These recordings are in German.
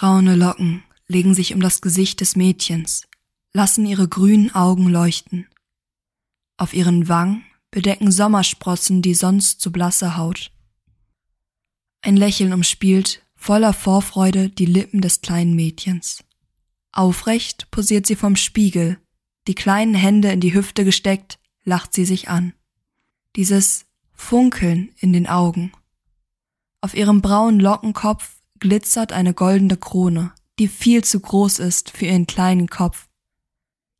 Braune Locken legen sich um das Gesicht des Mädchens, lassen ihre grünen Augen leuchten. Auf ihren Wangen bedecken Sommersprossen die sonst so blasse Haut. Ein Lächeln umspielt, voller Vorfreude, die Lippen des kleinen Mädchens. Aufrecht posiert sie vom Spiegel, die kleinen Hände in die Hüfte gesteckt, lacht sie sich an. Dieses Funkeln in den Augen. Auf ihrem braunen Lockenkopf glitzert eine goldene Krone, die viel zu groß ist für ihren kleinen Kopf.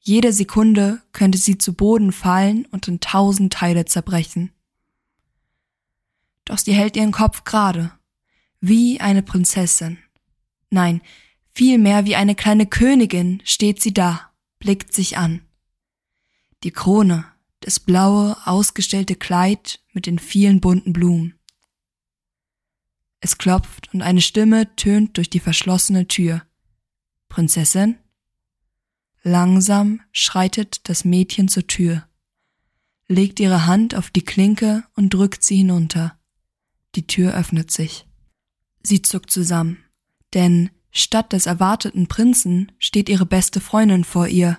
Jede Sekunde könnte sie zu Boden fallen und in tausend Teile zerbrechen. Doch sie hält ihren Kopf gerade, wie eine Prinzessin. Nein, vielmehr wie eine kleine Königin steht sie da, blickt sich an. Die Krone, das blaue, ausgestellte Kleid mit den vielen bunten Blumen. Es klopft und eine Stimme tönt durch die verschlossene Tür. Prinzessin? Langsam schreitet das Mädchen zur Tür, legt ihre Hand auf die Klinke und drückt sie hinunter. Die Tür öffnet sich. Sie zuckt zusammen, denn statt des erwarteten Prinzen steht ihre beste Freundin vor ihr.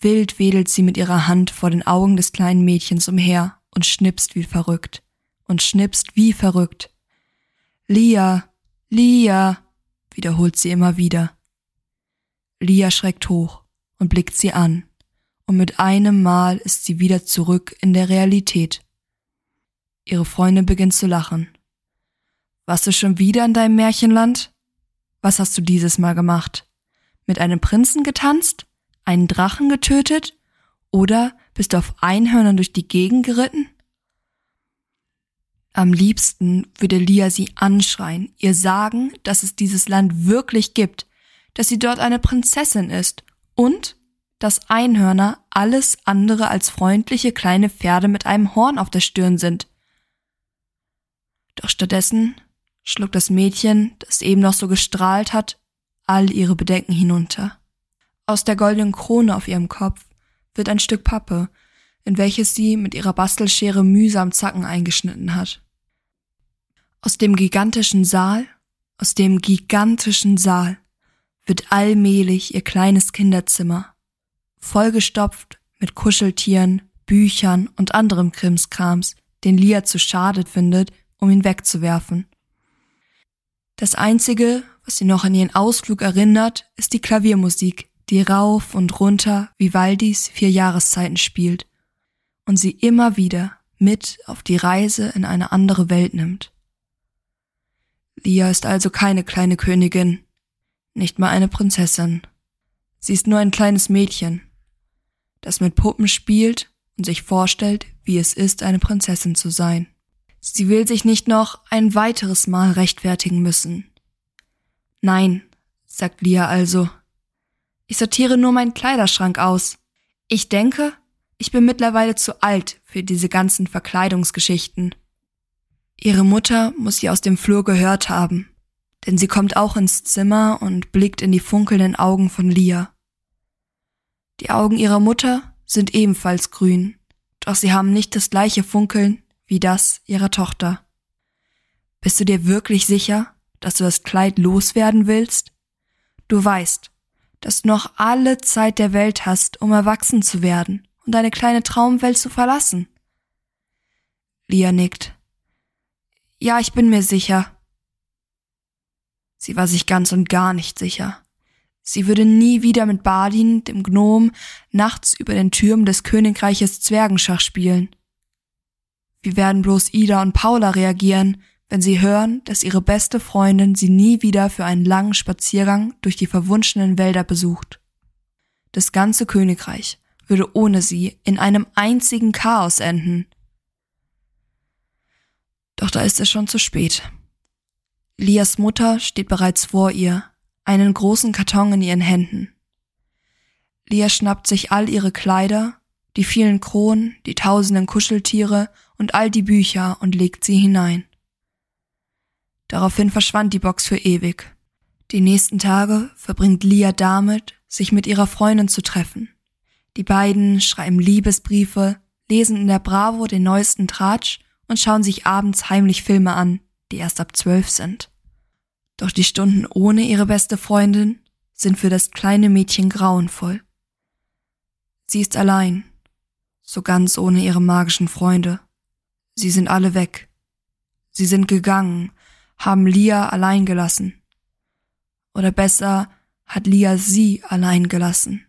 Wild wedelt sie mit ihrer Hand vor den Augen des kleinen Mädchens umher und schnipst wie verrückt und schnipst wie verrückt. Lia, Lia, wiederholt sie immer wieder. Lia schreckt hoch und blickt sie an, und mit einem Mal ist sie wieder zurück in der Realität. Ihre Freundin beginnt zu lachen. Warst du schon wieder in deinem Märchenland? Was hast du dieses Mal gemacht? Mit einem Prinzen getanzt? Einen Drachen getötet? Oder bist du auf Einhörnern durch die Gegend geritten? Am liebsten würde Lia sie anschreien, ihr sagen, dass es dieses Land wirklich gibt, dass sie dort eine Prinzessin ist und dass Einhörner alles andere als freundliche kleine Pferde mit einem Horn auf der Stirn sind. Doch stattdessen schluckt das Mädchen, das eben noch so gestrahlt hat, all ihre Bedenken hinunter. Aus der goldenen Krone auf ihrem Kopf wird ein Stück Pappe, in welches sie mit ihrer Bastelschere mühsam Zacken eingeschnitten hat. Aus dem gigantischen Saal, aus dem gigantischen Saal wird allmählich ihr kleines Kinderzimmer, vollgestopft mit Kuscheltieren, Büchern und anderem Krimskrams, den Lia zu schade findet, um ihn wegzuwerfen. Das einzige, was sie noch an ihren Ausflug erinnert, ist die Klaviermusik, die rauf und runter Vivaldis vier Jahreszeiten spielt und sie immer wieder mit auf die Reise in eine andere Welt nimmt. Lia ist also keine kleine Königin, nicht mal eine Prinzessin. Sie ist nur ein kleines Mädchen, das mit Puppen spielt und sich vorstellt, wie es ist, eine Prinzessin zu sein. Sie will sich nicht noch ein weiteres Mal rechtfertigen müssen. Nein, sagt Lia also. Ich sortiere nur meinen Kleiderschrank aus. Ich denke, ich bin mittlerweile zu alt für diese ganzen Verkleidungsgeschichten. Ihre Mutter muss sie aus dem Flur gehört haben, denn sie kommt auch ins Zimmer und blickt in die funkelnden Augen von Lia. Die Augen ihrer Mutter sind ebenfalls grün, doch sie haben nicht das gleiche Funkeln wie das ihrer Tochter. Bist du dir wirklich sicher, dass du das Kleid loswerden willst? Du weißt, dass du noch alle Zeit der Welt hast, um erwachsen zu werden und deine kleine Traumwelt zu verlassen. Lia nickt. Ja, ich bin mir sicher. Sie war sich ganz und gar nicht sicher. Sie würde nie wieder mit Badin, dem Gnom, nachts über den Türmen des Königreiches Zwergenschach spielen. Wie werden bloß Ida und Paula reagieren, wenn sie hören, dass ihre beste Freundin sie nie wieder für einen langen Spaziergang durch die verwunschenen Wälder besucht? Das ganze Königreich würde ohne sie in einem einzigen Chaos enden. Doch da ist es schon zu spät. Lias Mutter steht bereits vor ihr, einen großen Karton in ihren Händen. Lia schnappt sich all ihre Kleider, die vielen Kronen, die tausenden Kuscheltiere und all die Bücher und legt sie hinein. Daraufhin verschwand die Box für ewig. Die nächsten Tage verbringt Lia damit, sich mit ihrer Freundin zu treffen. Die beiden schreiben Liebesbriefe, lesen in der Bravo den neuesten Tratsch und schauen sich abends heimlich Filme an, die erst ab zwölf sind. Doch die Stunden ohne ihre beste Freundin sind für das kleine Mädchen grauenvoll. Sie ist allein, so ganz ohne ihre magischen Freunde. Sie sind alle weg. Sie sind gegangen, haben Lia allein gelassen. Oder besser, hat Lia sie allein gelassen.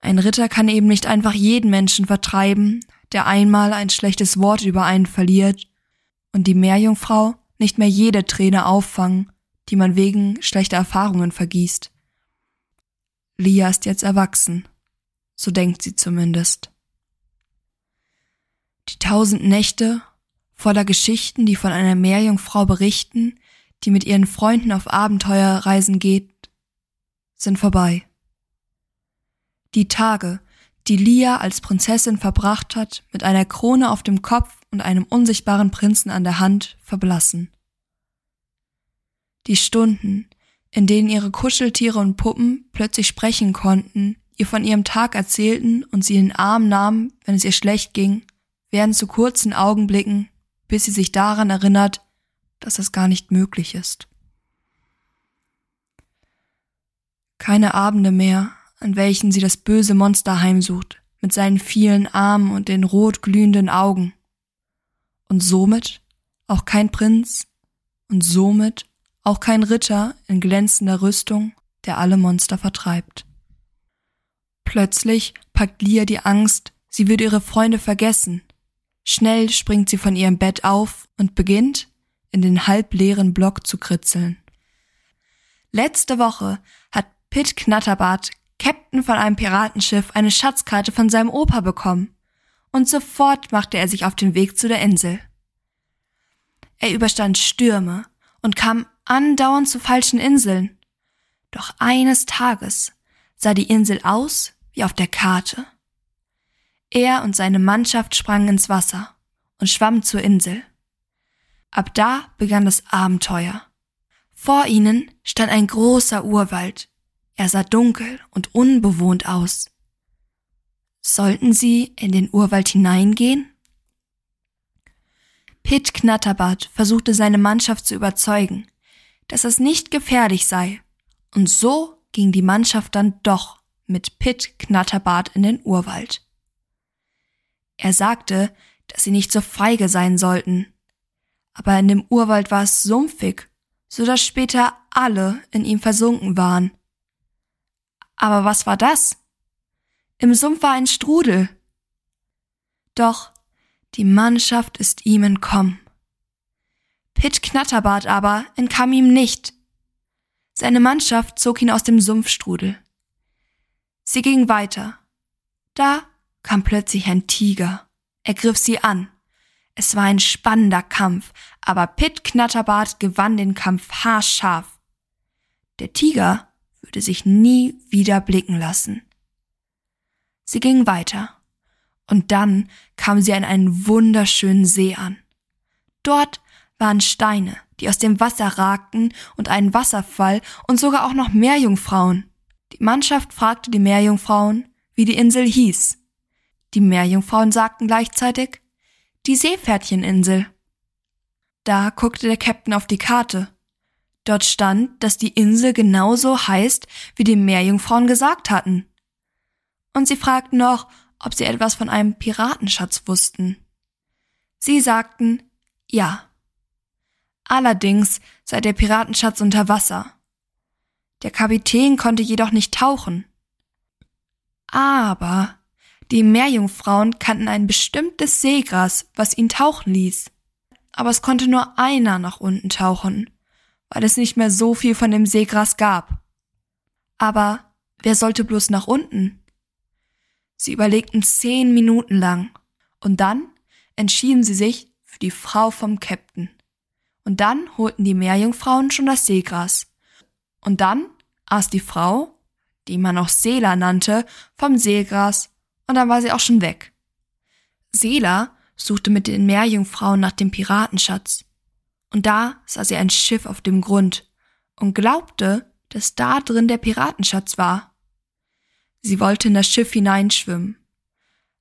Ein Ritter kann eben nicht einfach jeden Menschen vertreiben, der einmal ein schlechtes Wort über einen verliert, und die Meerjungfrau nicht mehr jede Träne auffangen, die man wegen schlechter Erfahrungen vergießt. Lia ist jetzt erwachsen, so denkt sie zumindest. Die tausend Nächte voller Geschichten, die von einer Meerjungfrau berichten, die mit ihren Freunden auf Abenteuerreisen geht, sind vorbei. Die Tage, die Lia als Prinzessin verbracht hat, mit einer Krone auf dem Kopf und einem unsichtbaren Prinzen an der Hand, verblassen. Die Stunden, in denen ihre Kuscheltiere und Puppen plötzlich sprechen konnten, ihr von ihrem Tag erzählten und sie in den Arm nahmen, wenn es ihr schlecht ging, werden zu kurzen Augenblicken, bis sie sich daran erinnert, dass es gar nicht möglich ist. Keine Abende mehr, an welchen sie das böse Monster heimsucht, mit seinen vielen Armen und den rot glühenden Augen. Und somit auch kein Prinz und somit auch kein Ritter in glänzender Rüstung, der alle Monster vertreibt. Plötzlich packt Lia die Angst, sie würde ihre Freunde vergessen. Schnell springt sie von ihrem Bett auf und beginnt, in den halbleeren Block zu kritzeln. Letzte Woche hat Pitt Knatterbart Captain von einem Piratenschiff eine Schatzkarte von seinem Opa bekommen, und sofort machte er sich auf den Weg zu der Insel. Er überstand Stürme und kam andauernd zu falschen Inseln. Doch eines Tages sah die Insel aus wie auf der Karte. Er und seine Mannschaft sprangen ins Wasser und schwammen zur Insel. Ab da begann das Abenteuer. Vor ihnen stand ein großer Urwald, er sah dunkel und unbewohnt aus. Sollten sie in den Urwald hineingehen? Pitt Knatterbart versuchte seine Mannschaft zu überzeugen, dass es nicht gefährlich sei, und so ging die Mannschaft dann doch mit Pitt Knatterbart in den Urwald. Er sagte, dass sie nicht so feige sein sollten, aber in dem Urwald war es sumpfig, so dass später alle in ihm versunken waren. Aber was war das? Im Sumpf war ein Strudel. Doch die Mannschaft ist ihm entkommen. Pitt Knatterbart aber entkam ihm nicht. Seine Mannschaft zog ihn aus dem Sumpfstrudel. Sie ging weiter. Da kam plötzlich ein Tiger. Er griff sie an. Es war ein spannender Kampf, aber Pitt Knatterbart gewann den Kampf haarscharf. Der Tiger würde sich nie wieder blicken lassen. Sie ging weiter, und dann kam sie an einen wunderschönen See an. Dort waren Steine, die aus dem Wasser ragten, und einen Wasserfall und sogar auch noch Meerjungfrauen. Die Mannschaft fragte die Meerjungfrauen, wie die Insel hieß. Die Meerjungfrauen sagten gleichzeitig die Seepferdcheninsel. Da guckte der Captain auf die Karte Dort stand, dass die Insel genauso heißt, wie die Meerjungfrauen gesagt hatten. Und sie fragten noch, ob sie etwas von einem Piratenschatz wussten. Sie sagten ja. Allerdings sei der Piratenschatz unter Wasser. Der Kapitän konnte jedoch nicht tauchen. Aber die Meerjungfrauen kannten ein bestimmtes Seegras, was ihn tauchen ließ. Aber es konnte nur einer nach unten tauchen weil es nicht mehr so viel von dem Seegras gab. Aber wer sollte bloß nach unten? Sie überlegten zehn Minuten lang, und dann entschieden sie sich für die Frau vom Käpt'n. Und dann holten die Meerjungfrauen schon das Seegras. Und dann aß die Frau, die man auch Sela nannte, vom Seegras, und dann war sie auch schon weg. Sela suchte mit den Meerjungfrauen nach dem Piratenschatz und da sah sie ein Schiff auf dem Grund und glaubte, dass da drin der Piratenschatz war. Sie wollte in das Schiff hineinschwimmen,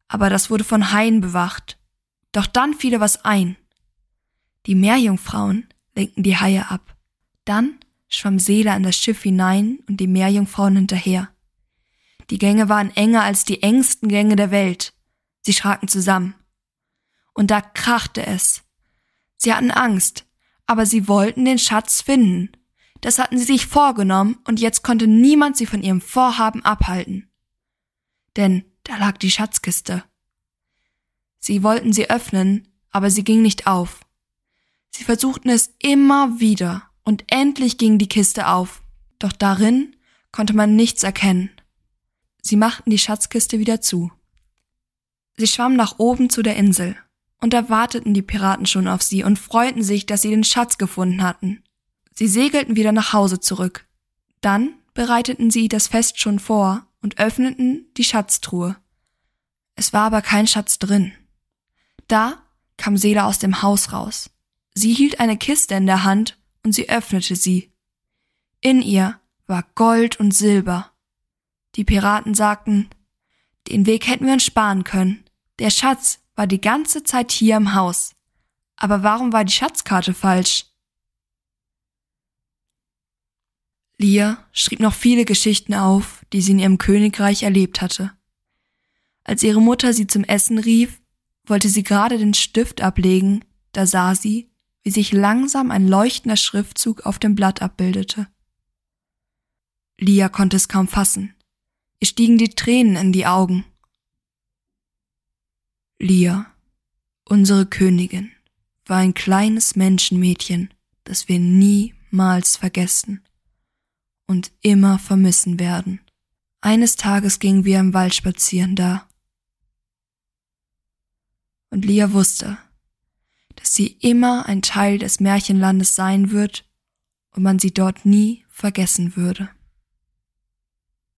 aber das wurde von Haien bewacht. Doch dann fiel ihr was ein. Die Meerjungfrauen lenkten die Haie ab. Dann schwamm Seela in das Schiff hinein und die Meerjungfrauen hinterher. Die Gänge waren enger als die engsten Gänge der Welt. Sie schraken zusammen. Und da krachte es. Sie hatten Angst, aber sie wollten den Schatz finden. Das hatten sie sich vorgenommen und jetzt konnte niemand sie von ihrem Vorhaben abhalten. Denn da lag die Schatzkiste. Sie wollten sie öffnen, aber sie ging nicht auf. Sie versuchten es immer wieder und endlich ging die Kiste auf. Doch darin konnte man nichts erkennen. Sie machten die Schatzkiste wieder zu. Sie schwammen nach oben zu der Insel, und da warteten die Piraten schon auf sie und freuten sich, dass sie den Schatz gefunden hatten. Sie segelten wieder nach Hause zurück. Dann bereiteten sie das Fest schon vor und öffneten die Schatztruhe. Es war aber kein Schatz drin. Da kam Seela aus dem Haus raus. Sie hielt eine Kiste in der Hand und sie öffnete sie. In ihr war Gold und Silber. Die Piraten sagten, den Weg hätten wir uns sparen können. Der Schatz war die ganze Zeit hier im Haus. Aber warum war die Schatzkarte falsch? Lia schrieb noch viele Geschichten auf, die sie in ihrem Königreich erlebt hatte. Als ihre Mutter sie zum Essen rief, wollte sie gerade den Stift ablegen, da sah sie, wie sich langsam ein leuchtender Schriftzug auf dem Blatt abbildete. Lia konnte es kaum fassen. Ihr stiegen die Tränen in die Augen. Lia, unsere Königin, war ein kleines Menschenmädchen, das wir niemals vergessen und immer vermissen werden. Eines Tages gingen wir im Wald spazieren da. Und Lia wusste, dass sie immer ein Teil des Märchenlandes sein wird und man sie dort nie vergessen würde.